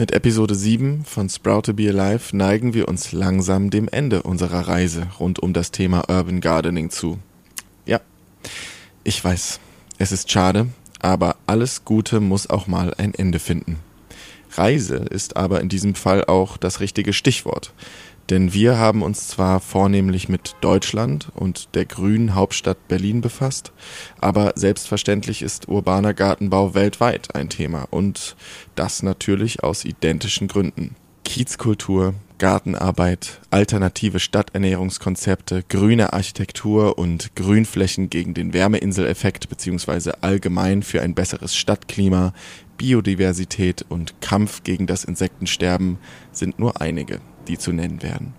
Mit Episode 7 von Sprout to Be Alive neigen wir uns langsam dem Ende unserer Reise rund um das Thema Urban Gardening zu. Ja, ich weiß, es ist schade, aber alles Gute muss auch mal ein Ende finden. Reise ist aber in diesem Fall auch das richtige Stichwort. Denn wir haben uns zwar vornehmlich mit Deutschland und der grünen Hauptstadt Berlin befasst, aber selbstverständlich ist urbaner Gartenbau weltweit ein Thema und das natürlich aus identischen Gründen. Kiezkultur, Gartenarbeit, alternative Stadternährungskonzepte, grüne Architektur und Grünflächen gegen den Wärmeinseleffekt bzw. allgemein für ein besseres Stadtklima, Biodiversität und Kampf gegen das Insektensterben sind nur einige die zu nennen werden.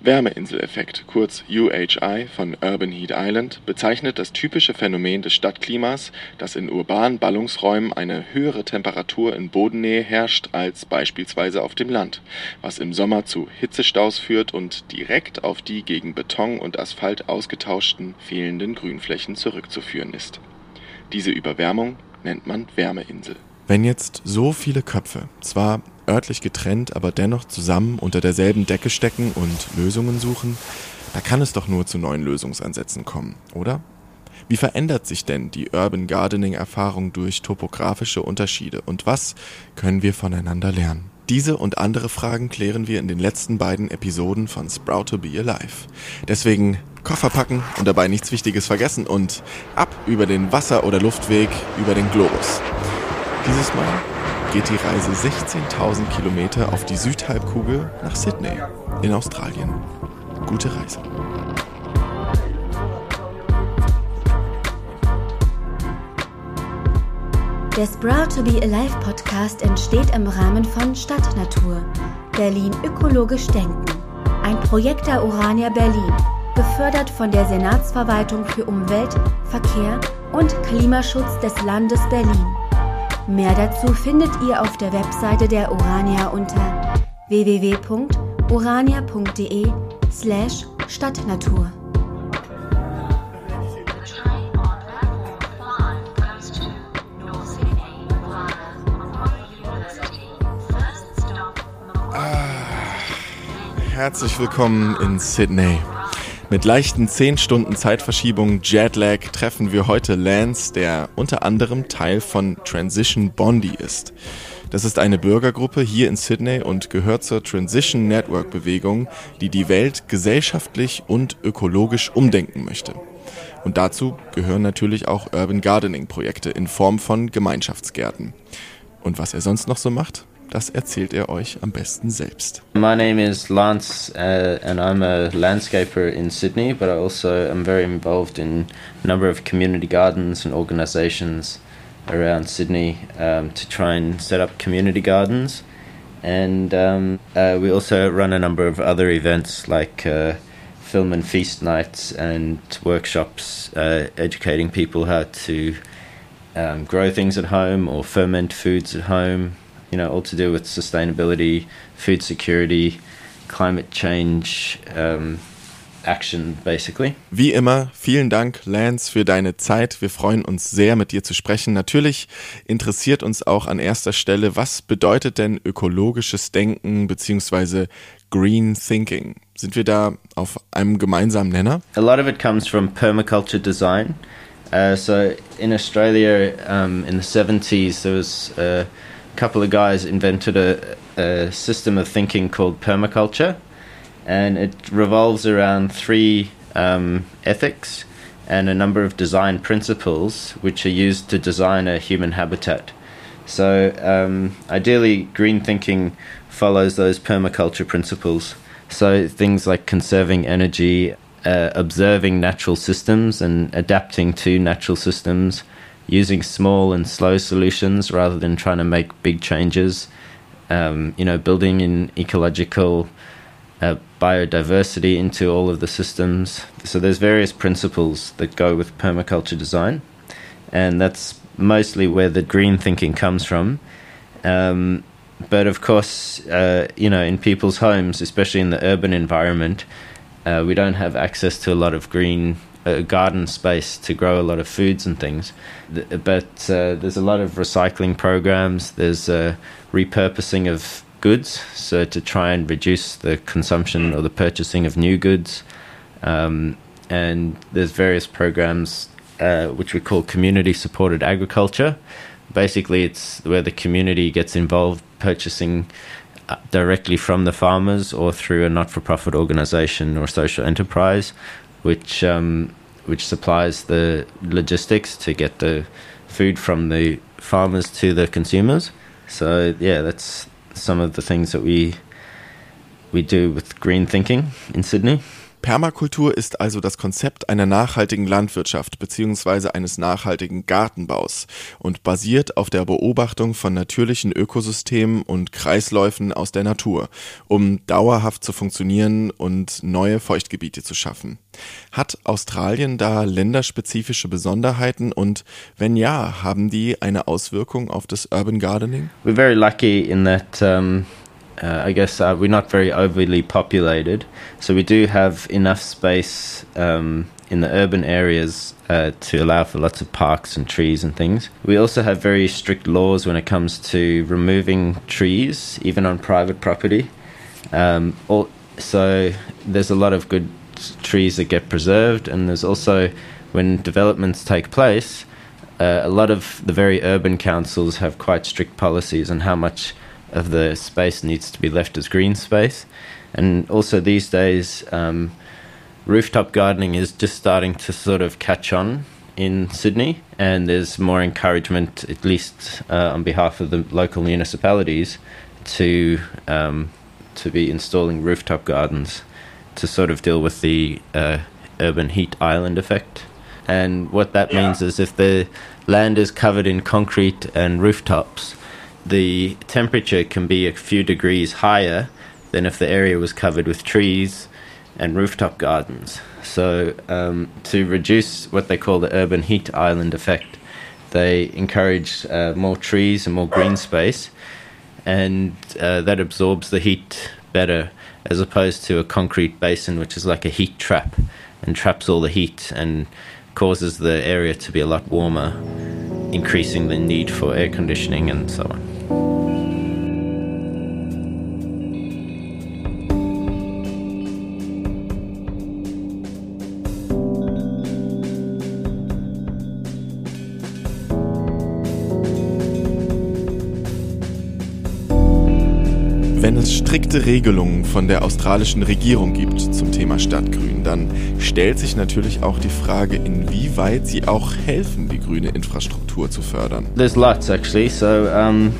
Wärmeinseleffekt, kurz UHI von Urban Heat Island, bezeichnet das typische Phänomen des Stadtklimas, dass in urbanen Ballungsräumen eine höhere Temperatur in Bodennähe herrscht als beispielsweise auf dem Land, was im Sommer zu Hitzestaus führt und direkt auf die gegen Beton und Asphalt ausgetauschten fehlenden Grünflächen zurückzuführen ist. Diese Überwärmung nennt man Wärmeinsel. Wenn jetzt so viele Köpfe, zwar örtlich getrennt, aber dennoch zusammen unter derselben Decke stecken und Lösungen suchen, da kann es doch nur zu neuen Lösungsansätzen kommen, oder? Wie verändert sich denn die Urban Gardening Erfahrung durch topografische Unterschiede und was können wir voneinander lernen? Diese und andere Fragen klären wir in den letzten beiden Episoden von Sprout to Be Alive. Deswegen Koffer packen und dabei nichts Wichtiges vergessen und ab über den Wasser- oder Luftweg über den Globus. Dieses Mal geht die Reise 16.000 Kilometer auf die Südhalbkugel nach Sydney in Australien. Gute Reise. Der Sprout to Be Alive Podcast entsteht im Rahmen von Stadtnatur, Berlin ökologisch denken. Ein Projekt der Urania Berlin, gefördert von der Senatsverwaltung für Umwelt, Verkehr und Klimaschutz des Landes Berlin. Mehr dazu findet ihr auf der Webseite der Urania unter www.urania.de slash Stadtnatur. Herzlich willkommen in Sydney. Mit leichten 10 Stunden Zeitverschiebung Jetlag treffen wir heute Lance, der unter anderem Teil von Transition Bondi ist. Das ist eine Bürgergruppe hier in Sydney und gehört zur Transition Network Bewegung, die die Welt gesellschaftlich und ökologisch umdenken möchte. Und dazu gehören natürlich auch Urban Gardening Projekte in Form von Gemeinschaftsgärten. Und was er sonst noch so macht, Das erzählt er euch am besten selbst. My name is Lance uh, and I'm a landscaper in Sydney, but I also am very involved in a number of community gardens and organizations around Sydney um, to try and set up community gardens. And um, uh, we also run a number of other events like uh, film and feast nights and workshops uh, educating people how to um, grow things at home or ferment foods at home you know, all to do with sustainability, food security, climate change, um, action basically. Wie immer, vielen Dank, Lance, für deine Zeit. Wir freuen uns sehr, mit dir zu sprechen. Natürlich interessiert uns auch an erster Stelle, was bedeutet denn ökologisches Denken beziehungsweise Green Thinking? Sind wir da auf einem gemeinsamen Nenner? A lot of it comes from permaculture design. Uh, so in Australia, um, in the 70s, there was uh, couple of guys invented a, a system of thinking called permaculture, and it revolves around three um, ethics and a number of design principles which are used to design a human habitat. So, um, ideally, green thinking follows those permaculture principles. So, things like conserving energy, uh, observing natural systems, and adapting to natural systems using small and slow solutions rather than trying to make big changes. Um, you know, building in ecological uh, biodiversity into all of the systems. So there's various principles that go with permaculture design, and that's mostly where the green thinking comes from. Um, but of course, uh, you know, in people's homes, especially in the urban environment, uh, we don't have access to a lot of green a garden space to grow a lot of foods and things. But uh, there's a lot of recycling programs. There's repurposing of goods, so to try and reduce the consumption or the purchasing of new goods. Um, and there's various programs uh, which we call community supported agriculture. Basically, it's where the community gets involved purchasing uh, directly from the farmers or through a not for profit organization or social enterprise, which um, which supplies the logistics to get the food from the farmers to the consumers. So yeah, that's some of the things that we we do with green thinking in Sydney. Permakultur ist also das Konzept einer nachhaltigen Landwirtschaft bzw. eines nachhaltigen Gartenbaus und basiert auf der Beobachtung von natürlichen Ökosystemen und Kreisläufen aus der Natur, um dauerhaft zu funktionieren und neue Feuchtgebiete zu schaffen. Hat Australien da länderspezifische Besonderheiten und wenn ja, haben die eine Auswirkung auf das Urban Gardening? We're very lucky in that um uh, I guess uh, we're not very overly populated, so we do have enough space um, in the urban areas uh, to allow for lots of parks and trees and things. We also have very strict laws when it comes to removing trees, even on private property. Um, all, so there's a lot of good trees that get preserved, and there's also when developments take place. Uh, a lot of the very urban councils have quite strict policies on how much of the space needs to be left as green space. And also these days, um, rooftop gardening is just starting to sort of catch on in Sydney, and there's more encouragement, at least uh, on behalf of the local municipalities, to um, to be installing rooftop gardens to sort of deal with the uh, urban heat island effect. And what that yeah. means is if the land is covered in concrete and rooftops, the temperature can be a few degrees higher than if the area was covered with trees and rooftop gardens. So, um, to reduce what they call the urban heat island effect, they encourage uh, more trees and more green space, and uh, that absorbs the heat better as opposed to a concrete basin, which is like a heat trap and traps all the heat and causes the area to be a lot warmer, increasing the need for air conditioning and so on. Strikte Regelungen von der australischen Regierung gibt zum Thema Stadtgrün, dann stellt sich natürlich auch die Frage, inwieweit sie auch helfen, die grüne Infrastruktur zu fördern. There's lots actually. So um,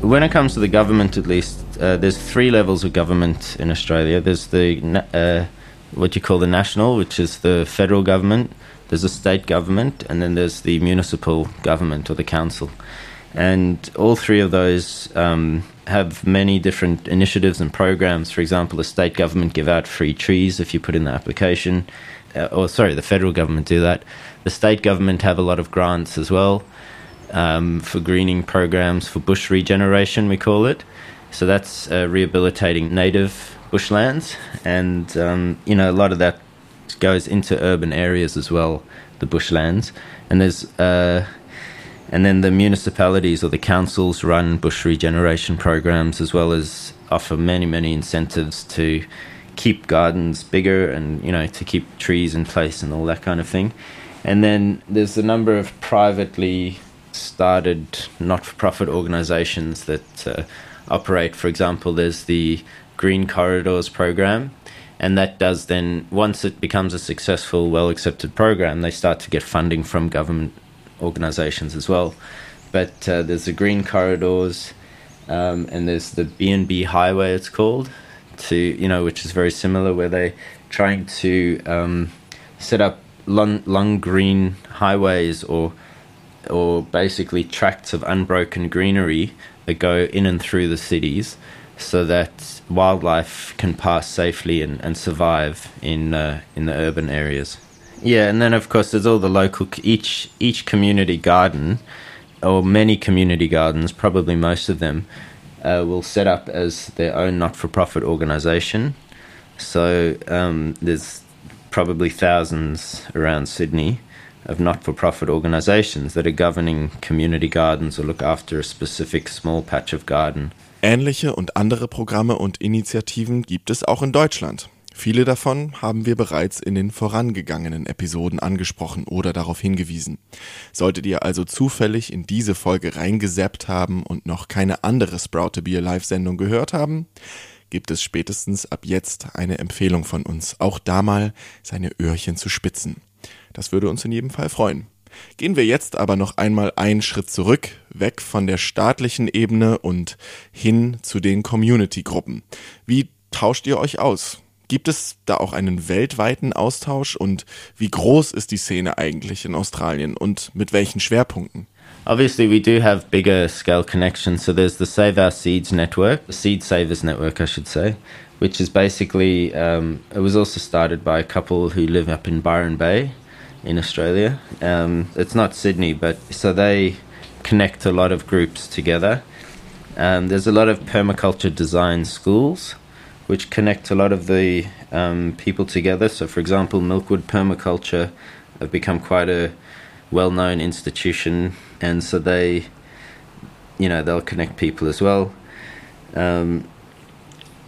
when it comes to the government, at least, uh, there's three levels of government in Australia. There's the uh, what you call the national, which is the federal government. There's the state government, and then there's the municipal government or the council. And all three of those um, have many different initiatives and programs. For example, the state government give out free trees if you put in the application. Uh, or sorry, the federal government do that. The state government have a lot of grants as well um, for greening programs for bush regeneration. We call it. So that's uh, rehabilitating native bushlands, and um, you know a lot of that goes into urban areas as well, the bushlands. And there's uh, and then the municipalities or the councils run bush regeneration programs as well as offer many, many incentives to keep gardens bigger and, you know, to keep trees in place and all that kind of thing. And then there's a number of privately started not for profit organizations that uh, operate. For example, there's the Green Corridors program. And that does then, once it becomes a successful, well accepted program, they start to get funding from government organisations as well. But uh, there's the Green Corridors, um, and there's the B&B Highway. It's called to you know, which is very similar, where they're trying to um, set up long, long green highways or or basically tracts of unbroken greenery that go in and through the cities so that wildlife can pass safely and, and survive in uh, in the urban areas. Yeah, and then of course there's all the local each each community garden, or many community gardens, probably most of them, uh, will set up as their own not-for-profit organisation. So um, there's probably thousands around Sydney of not for profit organizations that are governing community gardens or look after a specific small patch of garden. Ähnliche und andere Programme und Initiativen gibt es auch in Deutschland. Viele davon haben wir bereits in den vorangegangenen Episoden angesprochen oder darauf hingewiesen. Solltet ihr also zufällig in diese Folge reingesappt haben und noch keine andere Sprout to Be Alive Sendung gehört haben, gibt es spätestens ab jetzt eine Empfehlung von uns, auch da mal seine Öhrchen zu spitzen. Das würde uns in jedem Fall freuen. Gehen wir jetzt aber noch einmal einen Schritt zurück, weg von der staatlichen Ebene und hin zu den Community-Gruppen. Wie tauscht ihr euch aus? Gibt es da auch einen weltweiten Austausch und wie groß ist die Szene eigentlich in Australien und mit welchen Schwerpunkten? Obviously, we do have bigger scale connections. So there's the Save Our Seeds network, the Seed Savers network, I should say, which is basically, um, it was also started by a couple who live up in Byron Bay in Australia. Um, it's not Sydney, but so they connect a lot of groups together. Um, there's a lot of permaculture design schools which connect a lot of the um, people together. So, for example, Milkwood Permaculture have become quite a well-known institution, and so they, you know, they'll connect people as well. Um,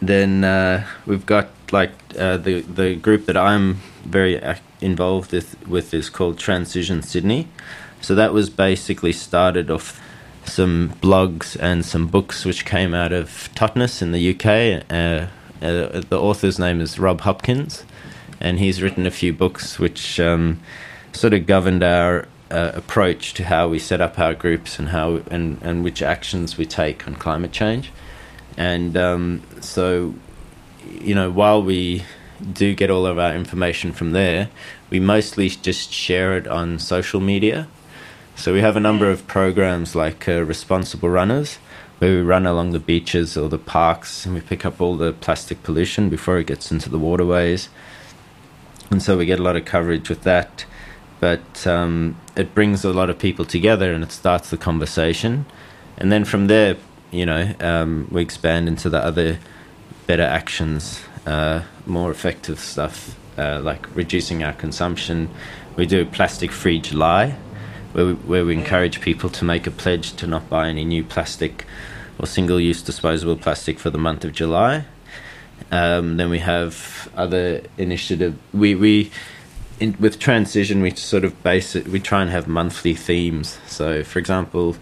then uh, we've got like uh, the the group that I'm very involved with, with is called Transition Sydney. So that was basically started off some blogs and some books which came out of Totnes in the UK. Uh, uh, the author's name is Rob Hopkins, and he's written a few books which um, sort of governed our uh, approach to how we set up our groups and how and, and which actions we take on climate change. And um, so, you know, while we do get all of our information from there, we mostly just share it on social media. So we have a number of programs like uh, Responsible Runners, where we run along the beaches or the parks and we pick up all the plastic pollution before it gets into the waterways. And so we get a lot of coverage with that. But um, it brings a lot of people together and it starts the conversation. And then from there, you know, um, we expand into the other better actions, uh, more effective stuff, uh, like reducing our consumption. We do plastic free July, where we, where we encourage people to make a pledge to not buy any new plastic or single use disposable plastic for the month of July. Um, then we have other initiative. We we in, with transition we sort of base it. We try and have monthly themes. So, for example,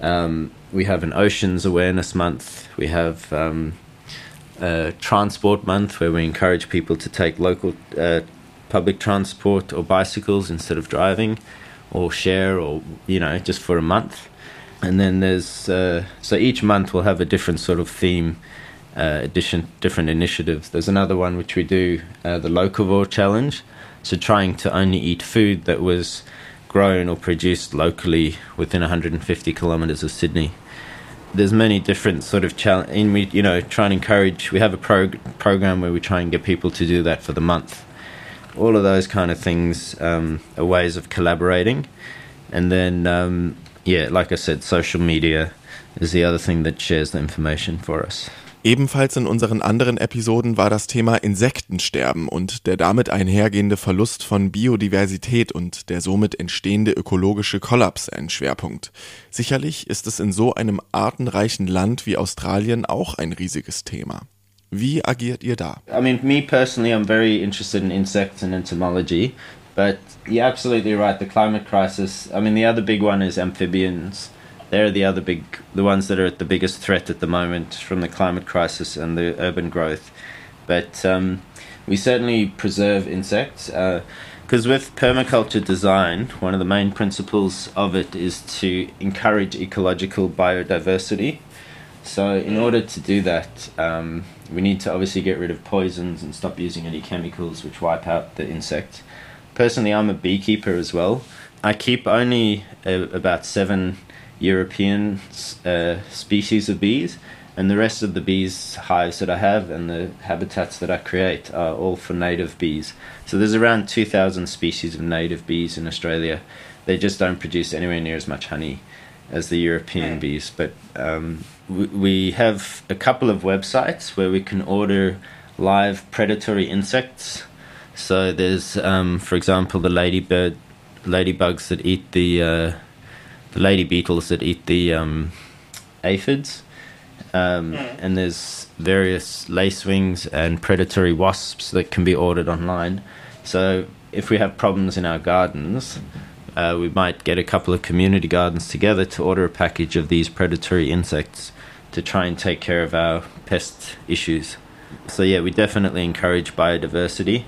um, we have an oceans awareness month. We have um, a transport month where we encourage people to take local uh, public transport or bicycles instead of driving or share or you know just for a month and then there's uh, so each month we'll have a different sort of theme uh, edition different initiatives. There's another one which we do uh, the locavore challenge. So trying to only eat food that was grown or produced locally within 150 kilometers of sydney. There's many different sort of challenge in we you know try and encourage we have a prog- program where we try and get people to do that for the month. All of those kind of things um, are ways of collaborating. And then, um, yeah, like I said, social media is the other thing that shares the information for us. Ebenfalls in unseren anderen Episoden war das Thema Insektensterben und der damit einhergehende Verlust von Biodiversität und der somit entstehende ökologische Kollaps ein Schwerpunkt. Sicherlich ist es in so einem artenreichen Land wie Australien auch ein riesiges Thema. Wie agiert ihr da? I mean, me personally, I'm very interested in insects and entomology, but you're absolutely right. The climate crisis. I mean, the other big one is amphibians. They're the other big, the ones that are at the biggest threat at the moment from the climate crisis and the urban growth. But um, we certainly preserve insects. because uh, with permaculture design, one of the main principles of it is to encourage ecological biodiversity. So, in order to do that, um, we need to obviously get rid of poisons and stop using any chemicals which wipe out the insect. Personally, I'm a beekeeper as well. I keep only uh, about seven European uh, species of bees, and the rest of the bees hives that I have and the habitats that I create are all for native bees. So there's around 2,000 species of native bees in Australia. They just don't produce anywhere near as much honey as the European bees, but um, we have a couple of websites where we can order live predatory insects So there's, um, for example, the ladybird, ladybugs that eat the uh, the lady beetles that eat the um, aphids, um, Mm. and there's various lacewings and predatory wasps that can be ordered online. So if we have problems in our gardens, uh, we might get a couple of community gardens together to order a package of these predatory insects to try and take care of our pest issues. So yeah, we definitely encourage biodiversity.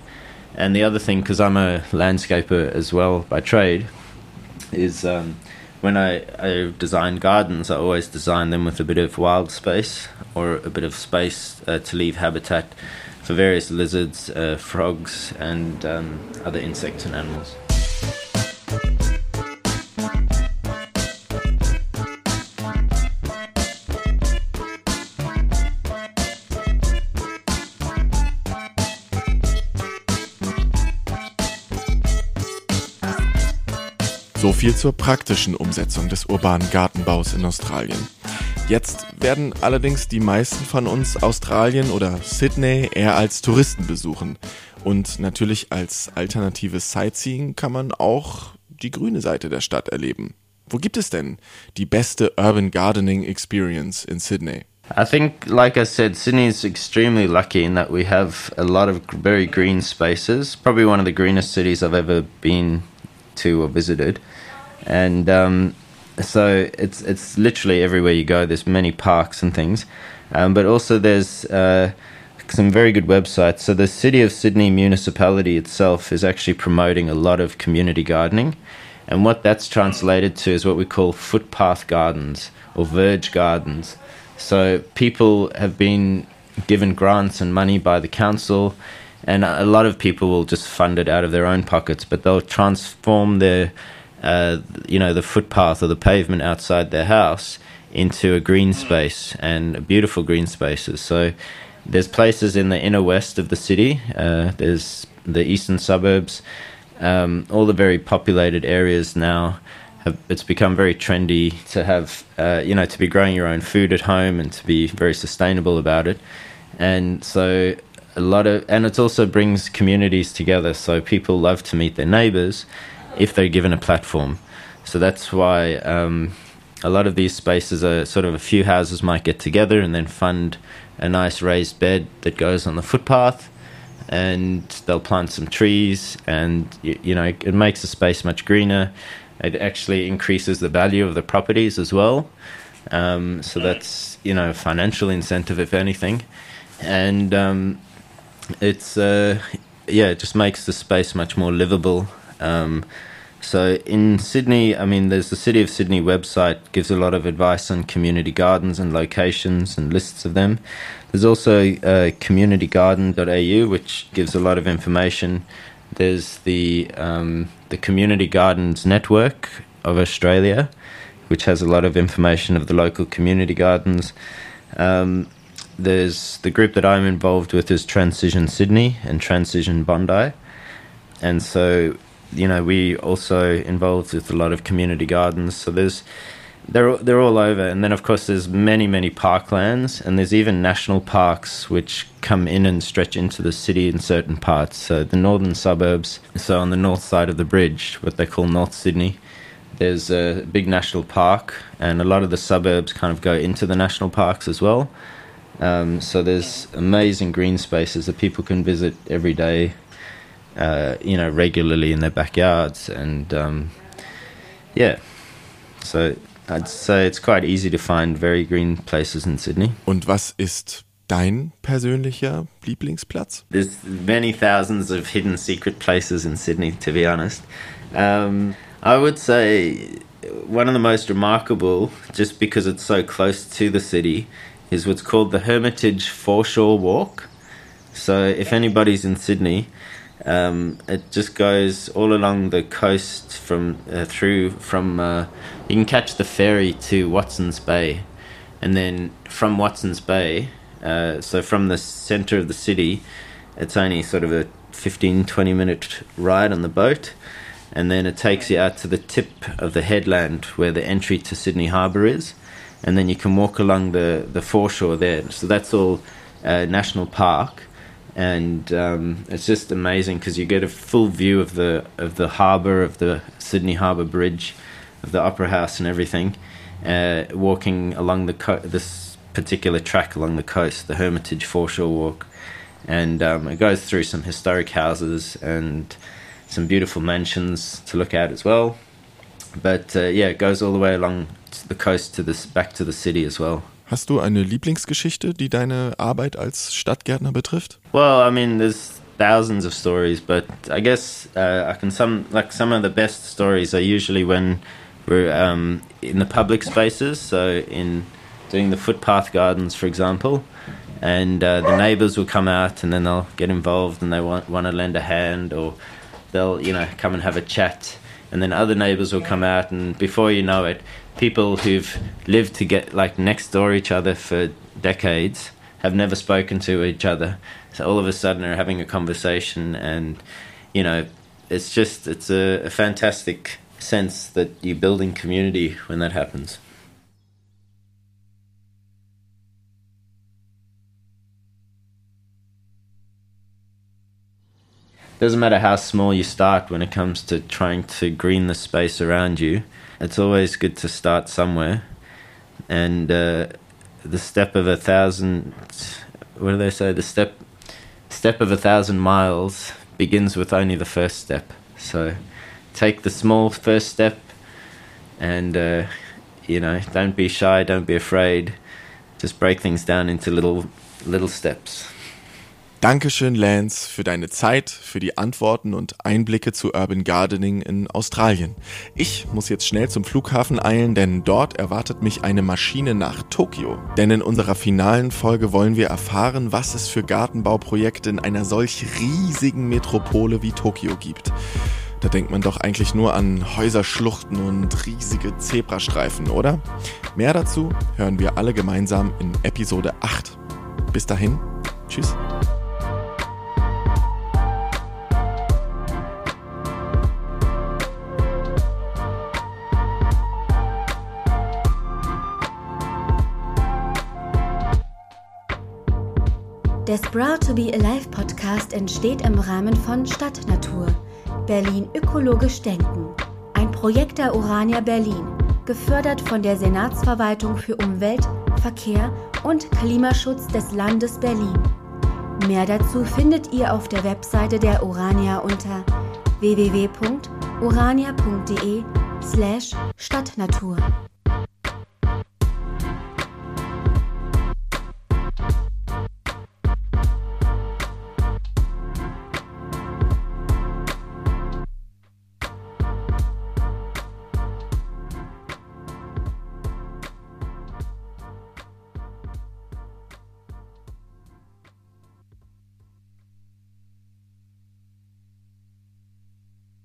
And the other thing, because I'm a landscaper as well by trade, is um, when I, I design gardens, I always design them with a bit of wild space or a bit of space uh, to leave habitat for various lizards, uh, frogs, and um, other insects and animals. So viel zur praktischen Umsetzung des urbanen Gartenbaus in Australien. Jetzt werden allerdings die meisten von uns Australien oder Sydney eher als Touristen besuchen. Und natürlich als alternatives Sightseeing kann man auch die grüne Seite der Stadt erleben. Wo gibt es denn die beste Urban Gardening Experience in Sydney? I think, like I said, Sydney is extremely lucky in that we have a lot of very green spaces. Probably one of the greenest cities I've ever been to or visited, and um, so it's it's literally everywhere you go. There's many parks and things, um, but also there's uh, some very good websites. So the City of Sydney municipality itself is actually promoting a lot of community gardening, and what that's translated to is what we call footpath gardens or verge gardens. So people have been given grants and money by the council, and a lot of people will just fund it out of their own pockets. But they'll transform their, uh, you know, the footpath or the pavement outside their house into a green space and beautiful green spaces. So there's places in the inner west of the city. Uh, there's the eastern suburbs. Um, all the very populated areas now have, it's become very trendy to have, uh, you know, to be growing your own food at home and to be very sustainable about it. And so a lot of, and it also brings communities together. So people love to meet their neighbors if they're given a platform. So that's why um, a lot of these spaces are sort of a few houses might get together and then fund a nice raised bed that goes on the footpath and they'll plant some trees and you, you know it makes the space much greener. It actually increases the value of the properties as well. Um, so that's you know a financial incentive if anything. And um, it's uh, yeah it just makes the space much more livable um, so in Sydney, I mean, there's the City of Sydney website gives a lot of advice on community gardens and locations and lists of them. There's also uh, communitygarden.au, which gives a lot of information. There's the um, the Community Gardens Network of Australia, which has a lot of information of the local community gardens. Um, there's the group that I'm involved with is Transition Sydney and Transition Bondi, and so you know we also involved with a lot of community gardens. So there's they're they're all over, and then of course there's many many parklands, and there's even national parks which come in and stretch into the city in certain parts. So the northern suburbs, so on the north side of the bridge, what they call North Sydney, there's a big national park, and a lot of the suburbs kind of go into the national parks as well. Um, so there's amazing green spaces that people can visit every day, uh, you know, regularly in their backyards, and um, yeah. So I'd say it's quite easy to find very green places in Sydney. Und was ist dein persönlicher Lieblingsplatz? There's many thousands of hidden secret places in Sydney, to be honest. Um, I would say one of the most remarkable, just because it's so close to the city, is what's called the Hermitage Foreshore Walk. So if anybody's in Sydney, um, it just goes all along the coast from uh, through from. Uh, you can catch the ferry to Watson's Bay, and then from Watson's Bay, uh, so from the center of the city, it's only sort of a 15 20 minute ride on the boat, and then it takes you out to the tip of the headland where the entry to Sydney Harbour is, and then you can walk along the the foreshore there. So that's all uh, national park and um, it's just amazing because you get a full view of the of the harbour of the Sydney Harbour Bridge, of the Opera House and everything. Uh, walking along the co- this particular track along the coast, the Hermitage Foreshore Walk, and um, it goes through some historic houses and some beautiful mansions to look at as well. But uh, yeah, it goes all the way along the coast to this back to the city as well. Hast du eine Lieblingsgeschichte, die deine Arbeit als Stadtgärtner betrifft? Well, I mean, there's thousands of stories, but I guess uh, I can some like some of the best stories are usually when we're um, in the public spaces. So in doing the footpath gardens, for example, and uh, the neighbours will come out and then they'll get involved and they want want to lend a hand or they'll you know come and have a chat and then other neighbors will come out and before you know it people who've lived to get like next door each other for decades have never spoken to each other. So all of a sudden are having a conversation and you know it's just it's a, a fantastic sense that you're building community when that happens doesn't matter how small you start when it comes to trying to green the space around you. It's always good to start somewhere. And uh, the step of a thousand, what do they say? The step, step of a thousand miles begins with only the first step. So take the small first step and, uh, you know, don't be shy, don't be afraid. Just break things down into little, little steps. Dankeschön, Lance, für deine Zeit, für die Antworten und Einblicke zu Urban Gardening in Australien. Ich muss jetzt schnell zum Flughafen eilen, denn dort erwartet mich eine Maschine nach Tokio. Denn in unserer finalen Folge wollen wir erfahren, was es für Gartenbauprojekte in einer solch riesigen Metropole wie Tokio gibt. Da denkt man doch eigentlich nur an Häuserschluchten und riesige Zebrastreifen, oder? Mehr dazu hören wir alle gemeinsam in Episode 8. Bis dahin, tschüss. Der Sprout to be Alive Podcast entsteht im Rahmen von Stadtnatur, Berlin ökologisch denken. Ein Projekt der Urania Berlin, gefördert von der Senatsverwaltung für Umwelt, Verkehr und Klimaschutz des Landes Berlin. Mehr dazu findet ihr auf der Webseite der Urania unter www.urania.de slash Stadtnatur.